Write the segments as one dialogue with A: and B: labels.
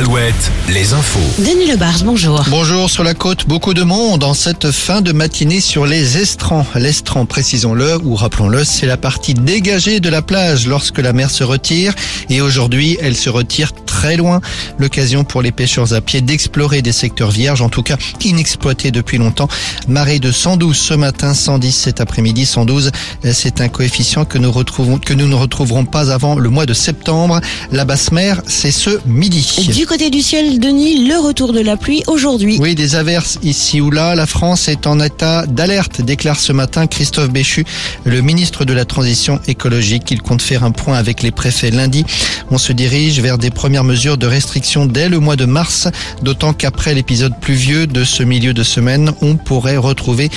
A: Alouette, les infos.
B: Denis Lebars, bonjour.
C: Bonjour sur la côte, beaucoup de monde en cette fin de matinée sur les estrans. L'estran, précisons-le ou rappelons-le, c'est la partie dégagée de la plage lorsque la mer se retire et aujourd'hui elle se retire très loin. L'occasion pour les pêcheurs à pied d'explorer des secteurs vierges, en tout cas inexploités depuis longtemps. Marée de 112 ce matin, 110 cet après-midi, 112 c'est un coefficient que nous retrouvons, que nous ne retrouverons pas avant le mois de septembre. La basse mer, c'est ce midi.
B: Du côté du ciel, Denis, le retour de la pluie aujourd'hui.
C: Oui, des averses ici ou là. La France est en état d'alerte, déclare ce matin Christophe Béchu, le ministre de la Transition écologique. Il compte faire un point avec les préfets lundi. On se dirige vers des premières mesures de restriction dès le mois de mars, d'autant qu'après l'épisode pluvieux de ce milieu de semaine, on pourrait retrouver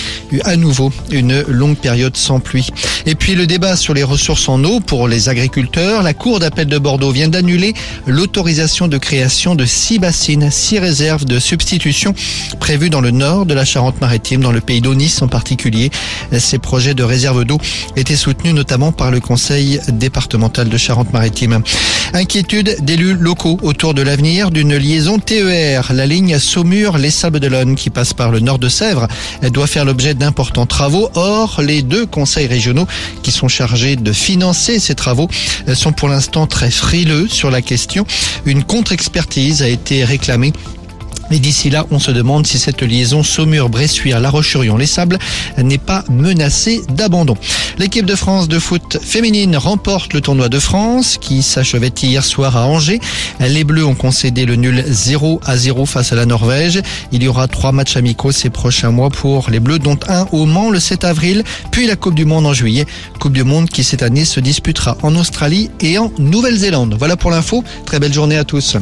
C: à nouveau une longue période sans pluie. Et puis le débat sur les ressources en eau pour les agriculteurs. La Cour d'appel de Bordeaux vient d'annuler l'autorisation de création de six bassines, six réserves de substitution prévues dans le nord de la Charente-Maritime, dans le pays d'Aunis en particulier. Ces projets de réserve d'eau étaient soutenus notamment par le conseil départemental de Charente-Maritime. Inquiétude d'élus locaux autour de l'avenir d'une liaison TER. La ligne Saumur-Les Sables d'Olonne qui passe par le nord de Sèvres doit faire l'objet d'importants travaux. Or, les deux conseils régionaux qui sont chargés de financer ces travaux sont pour l'instant très frileux sur la question. Une contre-expertise a été réclamée et d'ici là, on se demande si cette liaison Saumur-Bressuire-La Roche-sur-Yon-Les Sables n'est pas menacée d'abandon. L'équipe de France de foot féminine remporte le tournoi de France qui s'achevait hier soir à Angers. Les Bleus ont concédé le nul 0 à 0 face à la Norvège. Il y aura trois matchs amicaux ces prochains mois pour les Bleus, dont un au Mans le 7 avril, puis la Coupe du Monde en juillet. Coupe du Monde qui cette année se disputera en Australie et en Nouvelle-Zélande. Voilà pour l'info. Très belle journée à tous.